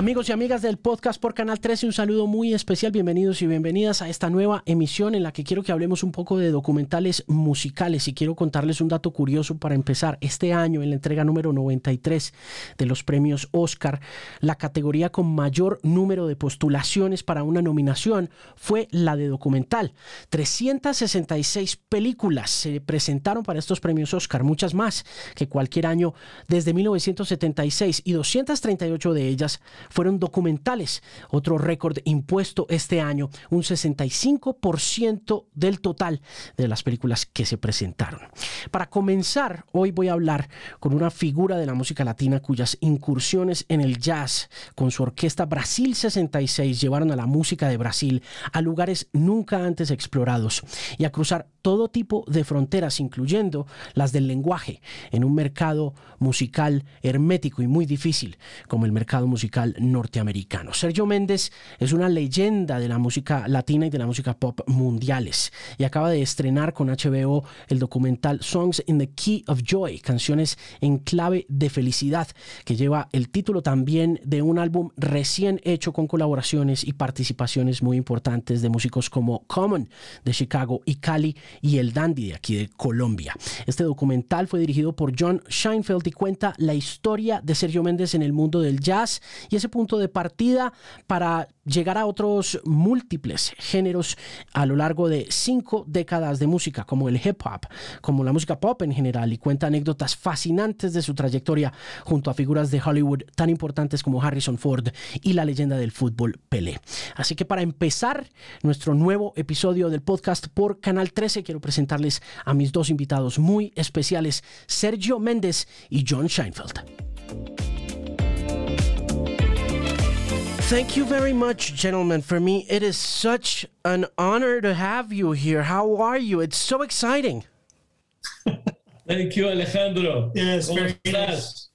Amigos y amigas del podcast por Canal 13, un saludo muy especial, bienvenidos y bienvenidas a esta nueva emisión en la que quiero que hablemos un poco de documentales musicales y quiero contarles un dato curioso para empezar. Este año, en la entrega número 93 de los premios Oscar, la categoría con mayor número de postulaciones para una nominación fue la de documental. 366 películas se presentaron para estos premios Oscar, muchas más que cualquier año desde 1976 y 238 de ellas fueron documentales. Otro récord impuesto este año, un 65% del total de las películas que se presentaron. Para comenzar, hoy voy a hablar con una figura de la música latina cuyas incursiones en el jazz con su orquesta Brasil 66 llevaron a la música de Brasil a lugares nunca antes explorados y a cruzar todo tipo de fronteras, incluyendo las del lenguaje, en un mercado musical hermético y muy difícil como el mercado musical norteamericano. Sergio Méndez es una leyenda de la música latina y de la música pop mundiales y acaba de estrenar con HBO el documental Songs in the Key of Joy, canciones en clave de felicidad, que lleva el título también de un álbum recién hecho con colaboraciones y participaciones muy importantes de músicos como Common de Chicago y Cali y El Dandy de aquí de Colombia. Este documental fue dirigido por John Scheinfeld y cuenta la historia de Sergio Méndez en el mundo del jazz y ese punto de partida para llegar a otros múltiples géneros a lo largo de cinco décadas de música, como el hip hop, como la música pop en general, y cuenta anécdotas fascinantes de su trayectoria junto a figuras de Hollywood tan importantes como Harrison Ford y la leyenda del fútbol Pelé. Así que para empezar nuestro nuevo episodio del podcast por Canal 13, quiero presentarles a mis dos invitados muy especiales, Sergio Méndez y John Scheinfeld. Thank you very much, gentlemen. For me, it is such an honor to have you here. How are you? It's so exciting. Thank you, Alejandro. Yes, very nice.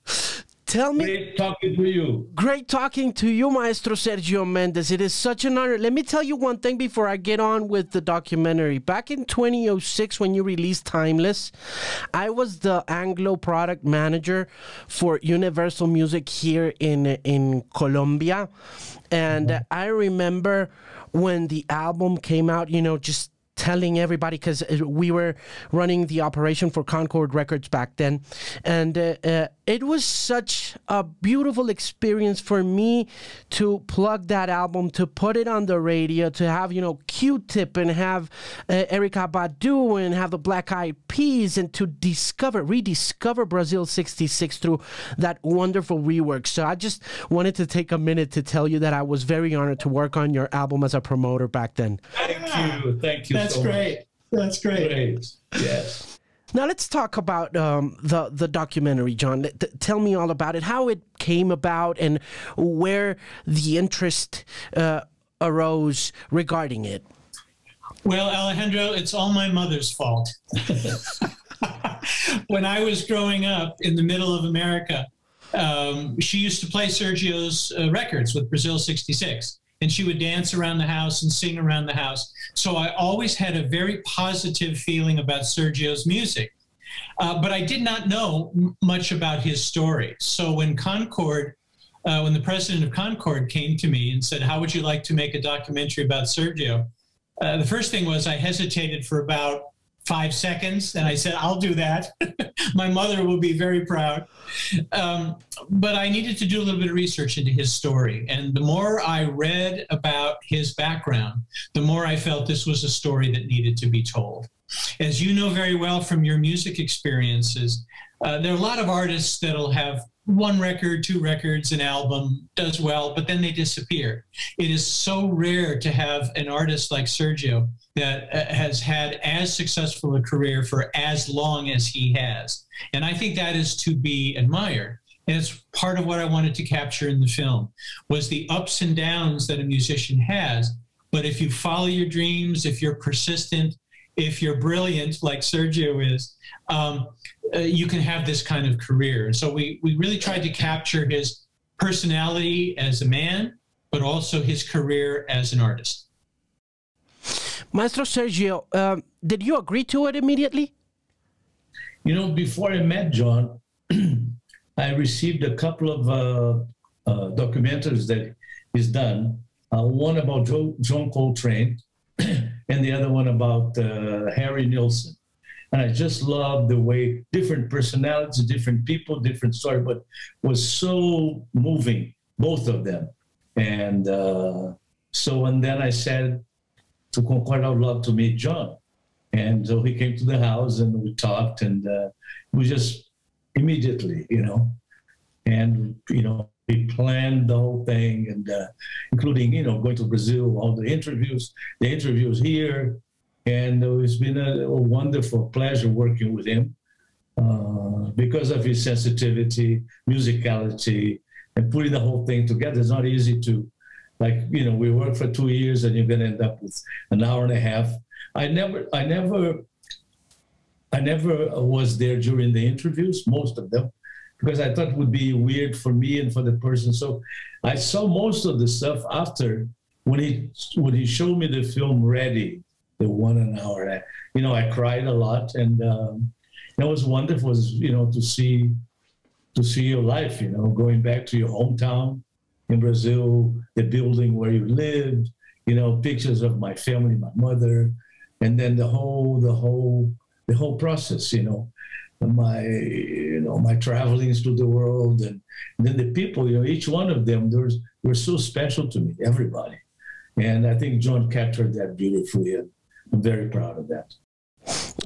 Tell me. Great talking to you. Great talking to you, Maestro Sergio Mendes. It is such an honor. Let me tell you one thing before I get on with the documentary. Back in 2006, when you released Timeless, I was the Anglo product manager for Universal Music here in in Colombia, and mm-hmm. I remember when the album came out. You know, just telling everybody because we were running the operation for Concord Records back then, and uh, uh, it was such a beautiful experience for me to plug that album, to put it on the radio, to have you know Q-Tip and have uh, Erykah Badu and have the Black Eyed Peas, and to discover, rediscover Brasil '66 through that wonderful rework. So I just wanted to take a minute to tell you that I was very honored to work on your album as a promoter back then. Thank you, thank you. That's so great. Much. That's great. great. Yes. Now let's talk about um, the the documentary, John. T- tell me all about it, how it came about, and where the interest uh, arose regarding it. Well, Alejandro, it's all my mother's fault. when I was growing up in the middle of America, um, she used to play Sergio's uh, records with Brasil '66 and she would dance around the house and sing around the house. So I always had a very positive feeling about Sergio's music. Uh, but I did not know m- much about his story. So when Concord, uh, when the president of Concord came to me and said, How would you like to make a documentary about Sergio? Uh, the first thing was I hesitated for about five seconds. And I said, I'll do that. My mother will be very proud. Um, but I needed to do a little bit of research into his story. And the more I read about his background, the more I felt this was a story that needed to be told. As you know very well from your music experiences, uh, there are a lot of artists that'll have one record, two records, an album does well, but then they disappear. It is so rare to have an artist like Sergio that uh, has had as successful a career for as long as he has. And I think that is to be admired. And it's part of what I wanted to capture in the film was the ups and downs that a musician has. But if you follow your dreams, if you're persistent, if you're brilliant like Sergio is, um, uh, you can have this kind of career. And so we, we really tried to capture his personality as a man, but also his career as an artist. Maestro Sergio, um, did you agree to it immediately? You know, before I met John, I received a couple of uh, uh, documentaries that he's done. Uh, one about John Coltrane, and the other one about uh, Harry Nilsson. And I just love the way different personalities, different people, different story, but was so moving, both of them. And uh, so, and then I said to Concord, would love to meet John. And so he came to the house and we talked, and uh, we just immediately, you know, and you know, we planned the whole thing, and uh, including you know going to Brazil, all the interviews, the interviews here, and it's been a, a wonderful pleasure working with him uh, because of his sensitivity, musicality, and putting the whole thing together. It's not easy to, like you know, we work for two years and you're going to end up with an hour and a half. I never, I never, I never was there during the interviews, most of them, because I thought it would be weird for me and for the person. So I saw most of the stuff after when he when he showed me the film ready the one an hour. You know, I cried a lot, and um, it was wonderful. Was, you know to see to see your life. You know, going back to your hometown in Brazil, the building where you lived. You know, pictures of my family, my mother, and then the whole the whole the whole process. You know, my you know my travelings to the world, and, and then the people. You know, each one of them, there's were so special to me. Everybody. And I think John captured that beautifully. And I'm very proud of that.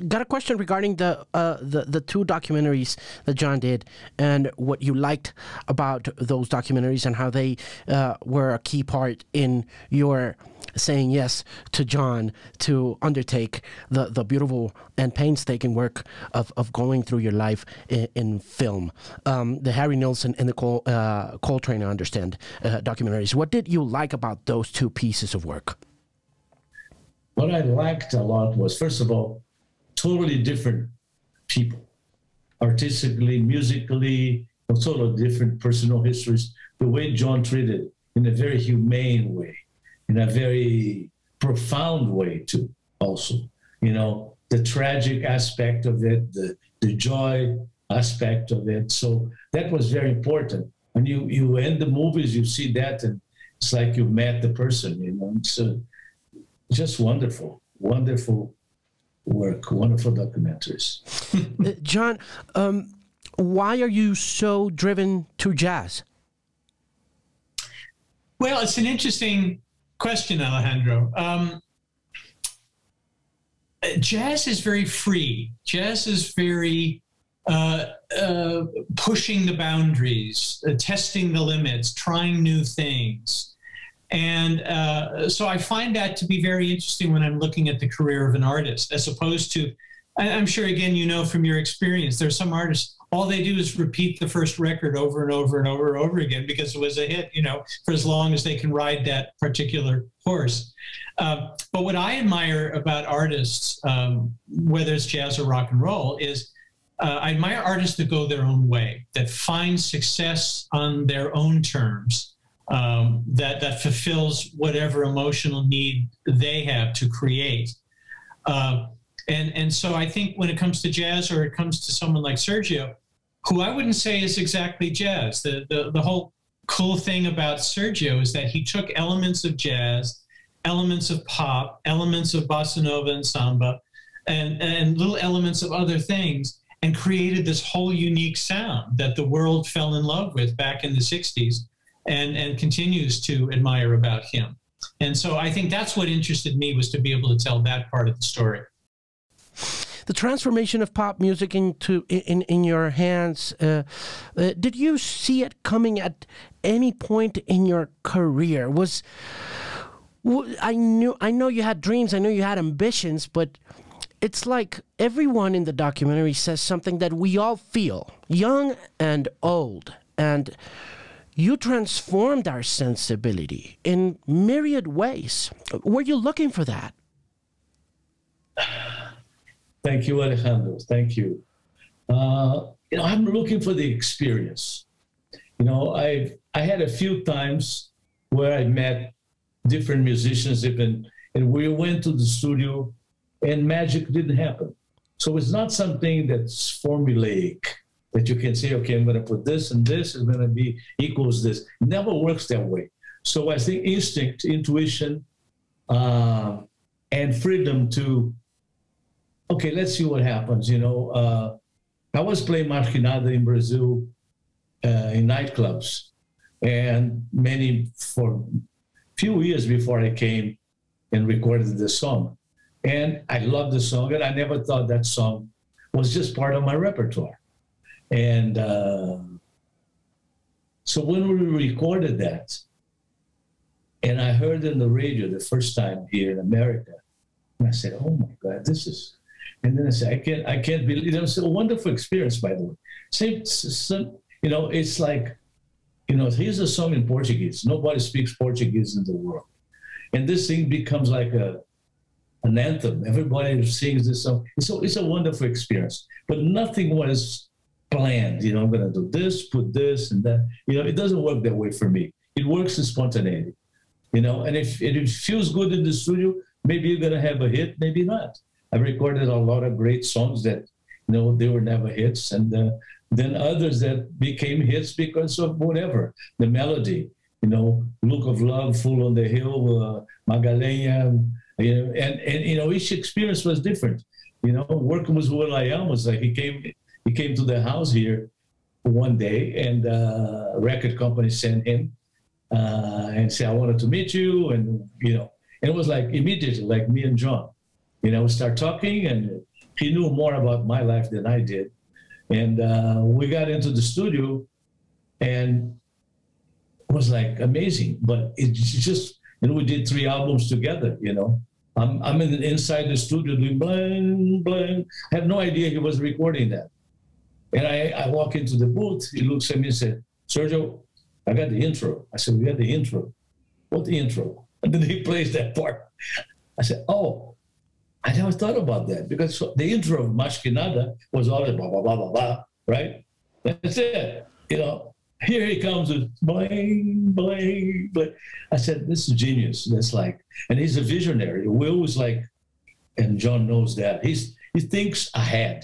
Got a question regarding the uh, the the two documentaries that John did, and what you liked about those documentaries, and how they uh, were a key part in your saying yes to John to undertake the, the beautiful and painstaking work of, of going through your life in, in film. Um, the Harry Nilsson and the Col, uh, Coltrane, I understand, uh, documentaries. What did you like about those two pieces of work? what I liked a lot was, first of all, totally different people, artistically, musically, totally different personal histories. The way John treated in a very humane way, in a very profound way too. Also, you know, the tragic aspect of it, the the joy aspect of it. So that was very important. And you you end the movies, you see that, and it's like you met the person. You know, so uh, just wonderful, wonderful work, wonderful documentaries. Uh, John, um, why are you so driven to jazz? Well, it's an interesting question, Alejandro. Um, jazz is very free. Jazz is very uh, uh, pushing the boundaries, uh, testing the limits, trying new things. And uh, so I find that to be very interesting when I'm looking at the career of an artist, as opposed to, I'm sure, again, you know from your experience, there's some artists, all they do is repeat the first record over and over and over and over again because it was a hit, you know, for as long as they can ride that particular horse. Uh, but what I admire about artists, um, whether it's jazz or rock and roll, is uh, I admire artists that go their own way, that find success on their own terms um, that that fulfills whatever emotional need they have to create. Uh, and and so I think when it comes to jazz or it comes to someone like Sergio, who I wouldn't say is exactly jazz. The the, the whole cool thing about Sergio is that he took elements of jazz, elements of pop, elements of bossa nova and samba, and and little elements of other things, and created this whole unique sound that the world fell in love with back in the '60s and, and continues to admire about him. And so I think that's what interested me was to be able to tell that part of the story. The transformation of pop music into in in your hands. Uh, uh, did you see it coming at any point in your career? Was I knew I know you had dreams. I know you had ambitions, but it's like everyone in the documentary says something that we all feel, young and old, and you transformed our sensibility in myriad ways. Were you looking for that? Thank you, Alejandro. Thank you. Uh, you know, I'm looking for the experience. You know, I I had a few times where I met different musicians, even, and we went to the studio, and magic didn't happen. So it's not something that's formulaic. That you can say, okay, I'm going to put this and this is going to be equals this. Never works that way. So I think instinct, intuition, uh, and freedom to, okay, let's see what happens. You know, uh, I was playing Mas in Brazil uh, in nightclubs, and many for few years before I came and recorded the song. And I loved the song, and I never thought that song was just part of my repertoire. And uh, so when we recorded that, and I heard in the radio the first time here in America, and I said, "Oh my God, this is." And then I said, "I can't, I can't believe." It was a wonderful experience, by the way. Same, you know, it's like, you know, here's a song in Portuguese. Nobody speaks Portuguese in the world, and this thing becomes like a an anthem. Everybody sings this song. So it's a wonderful experience. But nothing was planned. You know, I'm going to do this, put this, and that. You know, it doesn't work that way for me. It works in spontaneity. You know, and if, if it feels good in the studio, maybe you're going to have a hit, maybe not. I've recorded a lot of great songs that, you know, they were never hits, and uh, then others that became hits because of whatever the melody. You know, "Look of Love," "Fool on the Hill," uh, you know, and and you know each experience was different. You know, working with will.i.am was like he came he came to the house here one day, and uh, a record company sent him uh, and said, "I wanted to meet you," and you know, and it was like immediately, like me and John, you know, we start talking, and he knew more about my life than I did, and uh, we got into the studio, and it was like amazing, but it just, and we did three albums together, you know. I'm, I'm in, inside the studio doing blang, blang. I have no idea he was recording that. And I, I walk into the booth, he looks at me and said, Sergio, I got the intro. I said, We got the intro. What the intro? And then he plays that part. I said, Oh, I never thought about that because the intro of Mas Que Nada was always blah, blah, blah, blah, blah, right? That's it. You know, here he comes with bling, bling, bling. I said, This is genius. That's like, and he's a visionary. Will was like, and John knows that. He's he thinks ahead.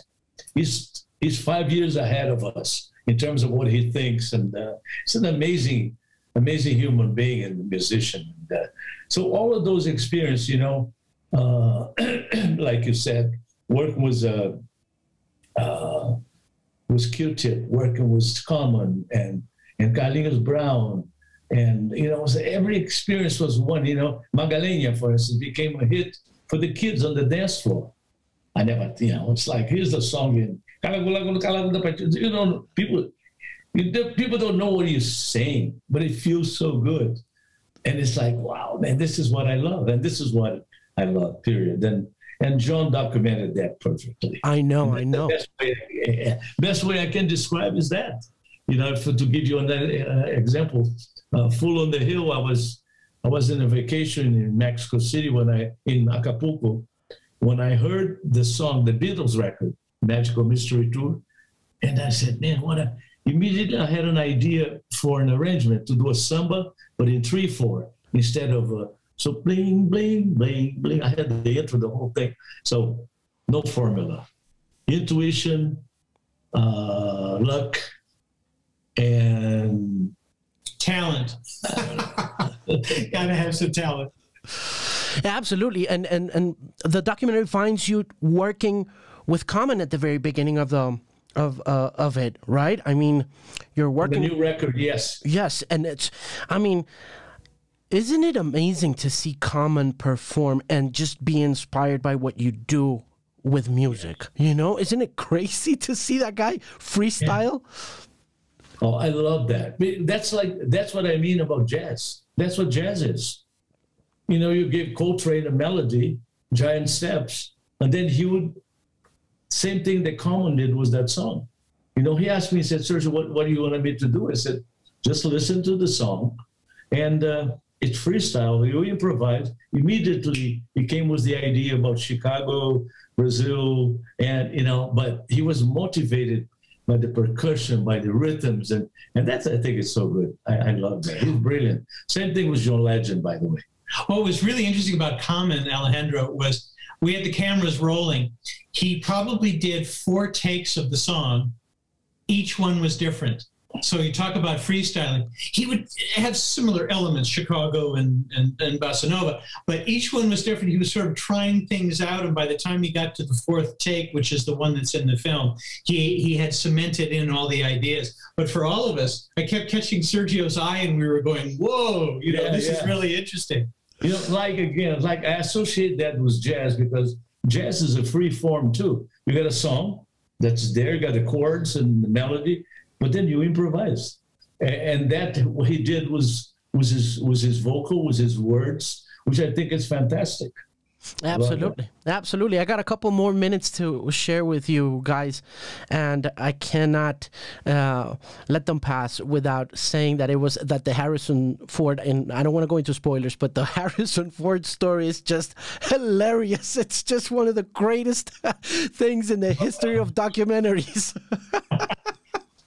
He's he's five years ahead of us in terms of what he thinks, and uh, he's an amazing, amazing human being and musician. And, uh, so all of those experiences, you know, uh, like you said, working with uh, uh, was Q-Tip, working with Common and and Carlinhos Brown, and you know, every experience was one. You know, Magalenha, for instance, became a hit for the kids on the dance floor. I never, you know, it's like here's the song in you know, people people don't know what you're saying, but it feels so good. And it's like, wow, man, this is what I love. And this is what I love, period. And and John documented that perfectly. I know, I know. Best way, best way I can describe is that. You know, for, to give you an uh, example, uh, Fool on the Hill, I was I was in a vacation in Mexico City when I in Acapulco when I heard the song, the Beatles record, Magical Mystery Tour. And I said, man, what a, immediately I had an idea for an arrangement to do a samba, but in 3 4 instead of, uh, so bling, bling, bling, bling. I had the intro, the whole thing. So no formula. Intuition, uh, luck, and talent. Gotta have some talent. Absolutely, and and and the documentary finds you working with Common at the very beginning of the of uh, of it, right? I mean, you're working the new record, yes, yes, and it's, I mean. Isn't it amazing to see Common perform and just be inspired by what you do with music? You know, isn't it crazy to see that guy freestyle? Yeah. Oh, I love that. That's like that's what I mean about jazz. That's what jazz is. You know, you give Coltrane a melody, giant steps, and then he would same thing that Common did was that song. You know, he asked me, he said, Sergio, what, what do you want me to do? I said, just listen to the song. And uh, it's freestyle. You improvise. Immediately, he came with the idea about Chicago, Brazil, and, you know, but he was motivated by the percussion, by the rhythms. And, and that's, I think, it's so good. I, I love that. He's brilliant. Same thing with John Legend, by the way. What was really interesting about Common, Alejandro, was we had the cameras rolling. He probably did four takes of the song each one was different. So you talk about freestyling. He would have similar elements, Chicago and, and, and Bossa Nova, but each one was different. He was sort of trying things out. And by the time he got to the fourth take, which is the one that's in the film, he, he had cemented in all the ideas. But for all of us, I kept catching Sergio's eye and we were going, whoa, you know, Yeah, this is really interesting. You know, like again, like I associate that with jazz because jazz is a free form too. You got a song that's there, you got the chords and the melody, but then you improvise. And that what he did was was his was his vocal, was his words, which I think is fantastic. Absolutely. Absolutely. I got a couple more minutes to share with you guys, and I cannot uh, let them pass without saying that it was that the Harrison Ford, and I don't want to go into spoilers, but the Harrison Ford story is just hilarious. It's just one of the greatest things in the history of documentaries.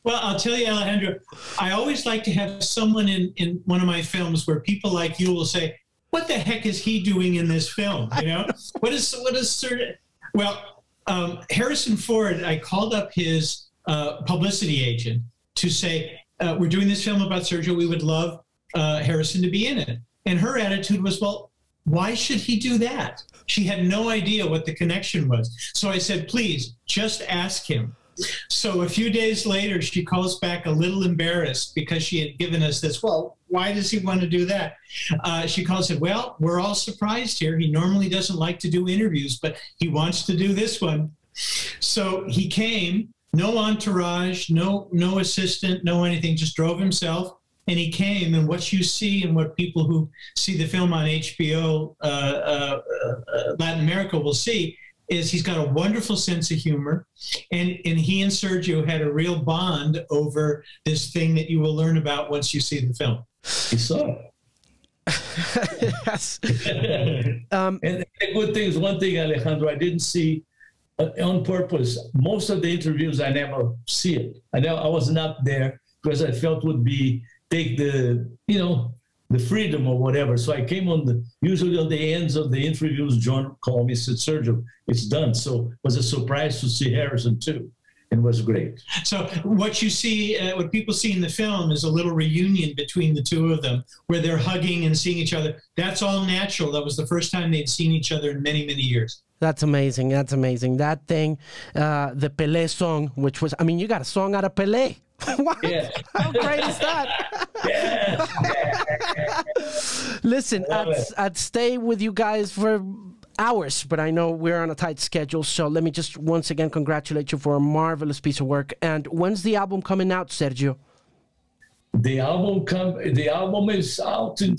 Well, I'll tell you, Alejandro, I always like to have someone in, in one of my films where people like you will say, what the heck is he doing in this film? You know, what is, what is certain, well, um, Harrison Ford, I called up his uh, publicity agent to say, uh, we're doing this film about Sergio. We would love uh, Harrison to be in it. And her attitude was, well, why should he do that? She had no idea what the connection was. So I said, please just ask him. So a few days later, she calls back a little embarrassed because she had given us this. Well, why does he want to do that? Uh, she calls it, well, we're all surprised here. He normally doesn't like to do interviews, but he wants to do this one. So he came, no entourage, no no assistant, no anything, just drove himself. And he came, and what you see and what people who see the film on HBO uh, uh, uh, Latin America will see is he's got a wonderful sense of humor, and and he and Sergio had a real bond over this thing that you will learn about once you see the film. He saw it. yes. and the good thing is one thing, Alejandro, I didn't see uh, on purpose. Most of the interviews, I never see it. I know I was not there because I felt would be take the you know the freedom or whatever. So I came on the usually on the ends of the interviews. John called me, said, "Sergio, it's done." So it was a surprise to see Harrison too. It was great. So what you see, uh, what people see in the film is a little reunion between the two of them, where they're hugging and seeing each other. That's all natural. That was the first time they'd seen each other in many, many years. That's amazing. That's amazing. That thing, uh, the Pelé song, which was, I mean, you got a song out of Pelé. what? Yeah. How great is that? Listen, I'd. I'd stay with you guys for hours, but I know we're on a tight schedule. So let me just once again congratulate you for a marvelous piece of work. And when's the album coming out, Sergio? The album come. The album is out in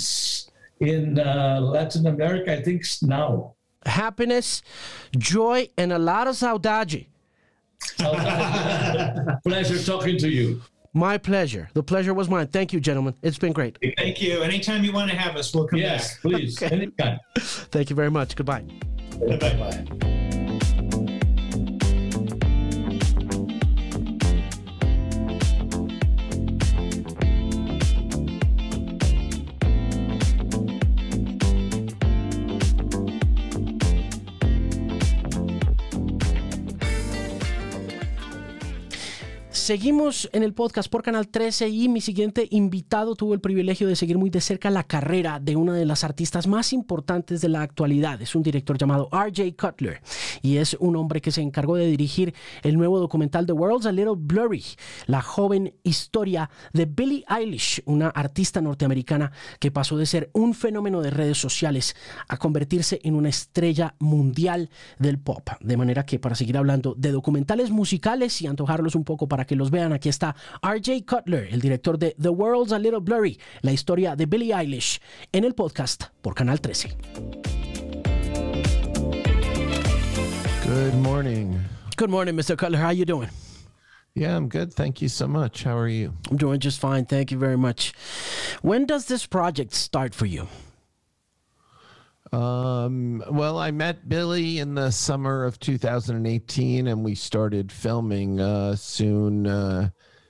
in uh, Latin America. I think now. Happiness, joy, and a lot of saudade. Pleasure talking to you. My pleasure. The pleasure was mine. Thank you, gentlemen. It's been great. Thank you. Anytime you want to have us, we'll come Yes, back. please. Anytime. Thank you very much. Goodbye. Bye-bye. Seguimos en el podcast por Canal 13 y mi siguiente invitado tuvo el privilegio de seguir muy de cerca la carrera de una de las artistas más importantes de la actualidad. Es un director llamado RJ Cutler y es un hombre que se encargó de dirigir el nuevo documental The World's a Little Blurry, la joven historia de Billie Eilish, una artista norteamericana que pasó de ser un fenómeno de redes sociales a convertirse en una estrella mundial del pop. De manera que para seguir hablando de documentales musicales y antojarlos un poco para que los vean, aquí está RJ Cutler, el director de The World's a Little Blurry, la historia de Billie Eilish, en el podcast por Canal 13. Good morning. Good morning, Mr. Cutler. How are you doing? Yeah, I'm good. Thank you so much. How are you? I'm doing just fine. Thank you very much. When does this project start for you? Um, well, I met Billie in the summer of 2018, and we started filming uh, soon, uh,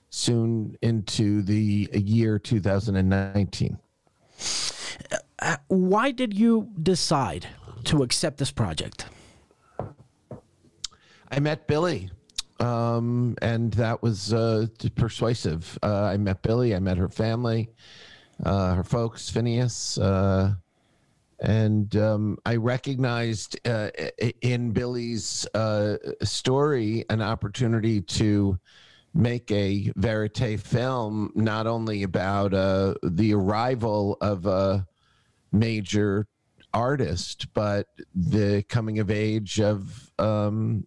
soon into the year 2019. Uh, why did you decide to accept this project? I met Billie um, and that was uh, persuasive. Uh, I met Billie. I met her family, uh, her folks, Phineas, uh, and um, I recognized uh, in Billie's uh, story an opportunity to make a verite film, not only about the arrival of a major artist, but the coming of age of um,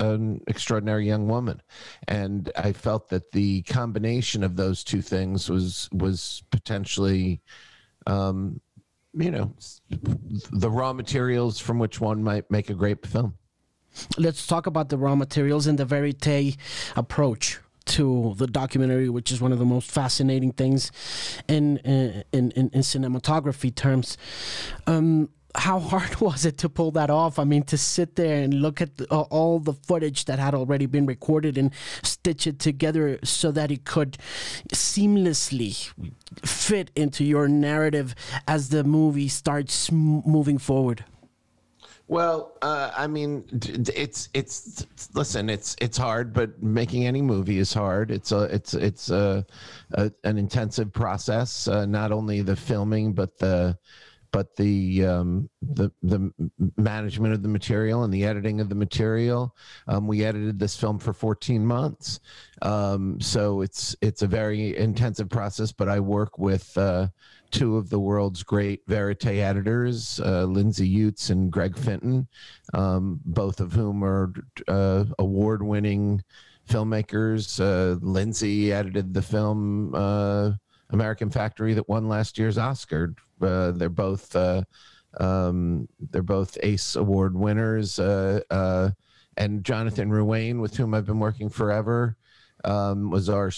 an extraordinary young woman, and I felt that the combination of those two things was was potentially, um, you know, the raw materials from which one might make a great film. Let's talk about the raw materials and the verite approach to the documentary, which is one of the most fascinating things in in in, in cinematography terms. Um, how hard was it to pull that off? I mean, to sit there and look at the, uh, all the footage that had already been recorded and stitch it together so that it could seamlessly fit into your narrative as the movie starts moving forward. Well, uh, I mean, it's it's listen, it's it's hard, but making any movie is hard. It's a it's it's a, a an intensive process. Uh, not only the filming, but the but the um, the the management of the material and the editing of the material. Um, we edited this film for 14 months, um, so it's it's a very intensive process. But I work with uh, two of the world's great verite editors, uh, Lindsay Utz and Greg Finton, um, both of whom are uh, award-winning filmmakers. Uh, Lindsay edited the film. American Factory that won last year's Oscar uh, they're both uh, um, they're both Ace Award winners. Uh, uh, and Jonathan Ruane, with whom I've been working forever, um, was our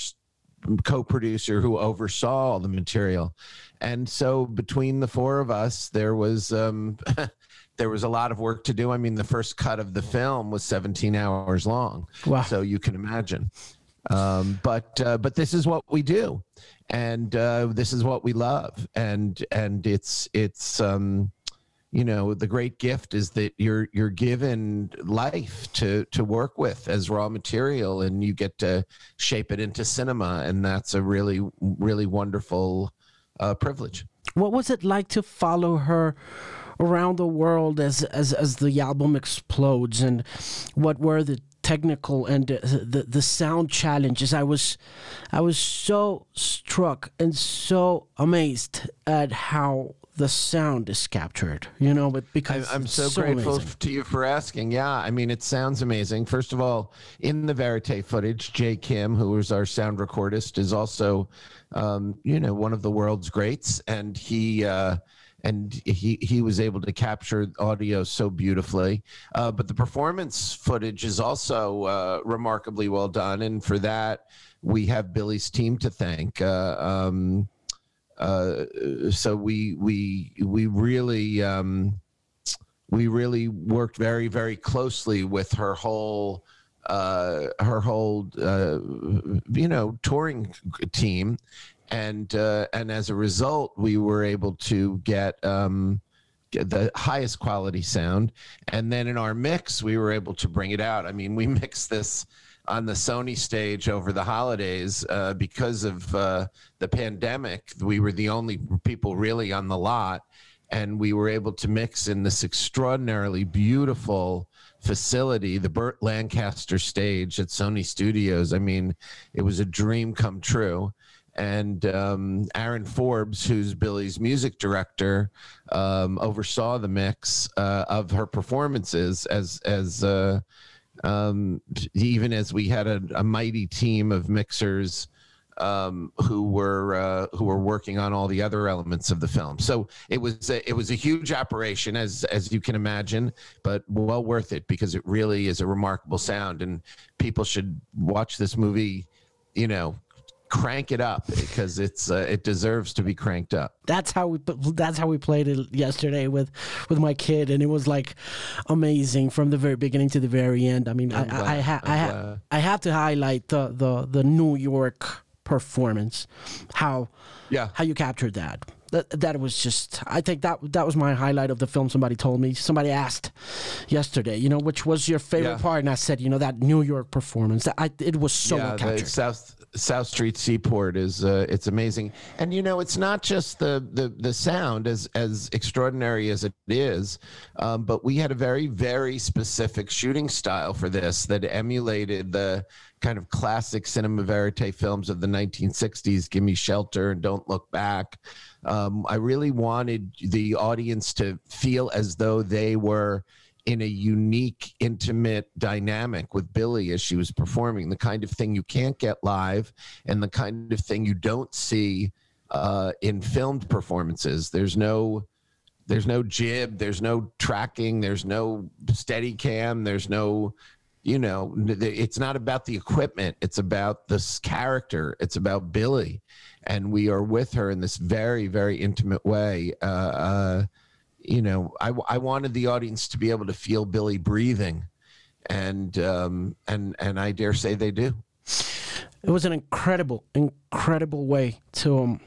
co-producer who oversaw all the material. And so between the four of us, there was um, there was a lot of work to do. I mean, the first cut of the film was 17 hours long. Wow. So you can imagine. Um, but uh, but this is what we do, and uh, this is what we love, and and it's it's um, you know the great gift is that you're you're given life to to work with as raw material, and you get to shape it into cinema, and that's a really really wonderful uh, privilege. What was it like to follow her? around the world as as as the album explodes and what were the technical and the the sound challenges. I was I was so struck and so amazed at how the sound is captured. You know, but because I, am so, so, grateful amazing. to you for asking. Yeah, I mean, it sounds amazing. First of all, in the verite footage, Jay Kim, who is our sound recordist, is also, um, you know, one of the world's greats, and he. Uh, and he he was able to capture audio so beautifully. Uh, but the performance footage is also uh, remarkably well done, and for that we have Billie's team to thank. Uh, um, uh, so we we we really um, we really worked very very closely with her whole uh, her whole uh, you know touring team and uh, and as a result, we were able to get. Um, the highest quality sound. And then in our mix we were able to bring it out. I mean we mixed this on the sony stage over the holidays uh, because of uh, the pandemic. We were the only people really on the lot and we were able to mix in this extraordinarily beautiful facility the burt lancaster stage at sony studios. I mean it was a dream come true and um, Aaron Forbes, who's Billie's music director, um, oversaw the mix uh, of her performances as as uh, um, even as we had a, a, mighty team of mixers um, who were uh, who were working on all the other elements of the film. So it was a, it was a huge operation, as as you can imagine, but well worth it because it really is a remarkable sound, and people should watch this movie. You know, crank it up because it's uh, it deserves to be cranked up. That's how we that's how we played it yesterday with with my kid, and it was like amazing from the very beginning to the very end. I mean, I I, I, ha, I, ha, I have to highlight the the the New York performance, how yeah how you captured that. that that was just I think that that was my highlight of the film. Somebody told me. Somebody asked yesterday, you know, which was your favorite Yeah. part, and I said, you know, that New York performance. That I, it was so well the captured. South South Street Seaport is uh, it's amazing, and you know it's not just the the the sound as as extraordinary as it is, um, but we had a very very specific shooting style for this that emulated the kind of classic cinema verite films of the 1960s. Gimme Shelter and Don't Look Back. Um, I really wanted the audience to feel as though they were in a unique, intimate dynamic with Billie as she was performing, the kind of thing you can't get live and the kind of thing you don't see uh, in filmed performances. There's no there's no jib, there's no tracking, there's no steady cam, there's no you know, it's not about the equipment, it's about this character, it's about Billie. And we are with her in this very, very intimate way. Uh, uh, you know, I, I wanted the audience to be able to feel Billie breathing, and um, and and I dare say they do. it was an incredible, incredible way to um,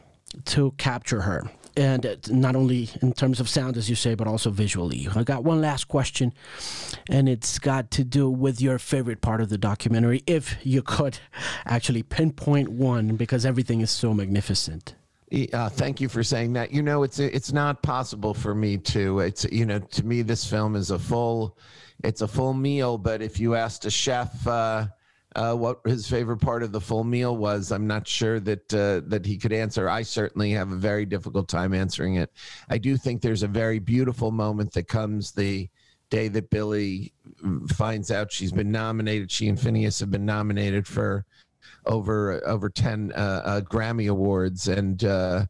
to capture her, and not only in terms of sound, as you say, but also visually. I got one last question, and it's got to do with your favorite part of the documentary, if you could actually pinpoint one, because everything is so magnificent. Uh, thank you for saying that. You know, it's it's not possible for me to. It's you know, to me, this film is a full, it's a full meal. But if you asked a chef uh, uh, what his favorite part of the full meal was, I'm not sure that uh, that he could answer. I certainly have a very difficult time answering it. I do think there's a very beautiful moment that comes the day that Billie finds out she's been nominated. She and Phineas have been nominated for over over 10 uh, uh, Grammy awards and uh,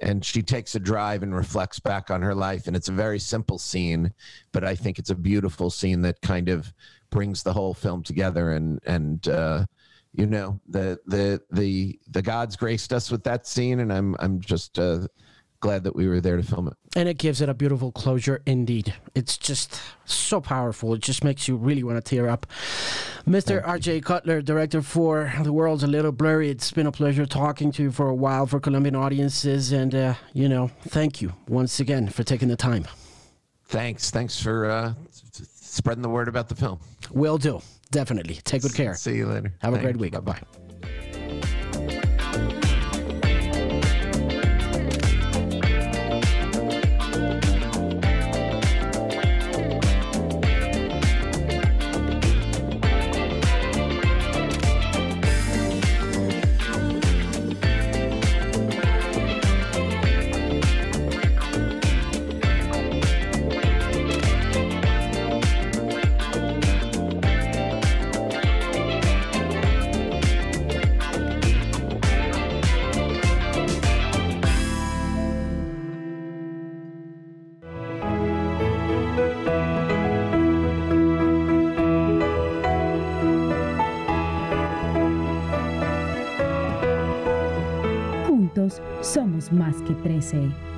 and she takes a drive and reflects back on her life and it's a very simple scene but I think it's a beautiful scene that kind of brings the whole film together and and uh, you know the the the the gods graced us with that scene and I'm I'm just uh, glad that we were there to film it. And it gives it a beautiful closure indeed. It's just so powerful. It just makes you really want to tear up. Mr. RJ Cutler, director for The World's a Little Blurry. It's been a pleasure talking to you for a while for Colombian audiences. And, uh, you know, thank you once again for taking the time. Thanks. Thanks for uh, spreading the word about the film. Will do. Definitely. Take good care. See you later. Have a great week. Bye-bye. Bye. 13.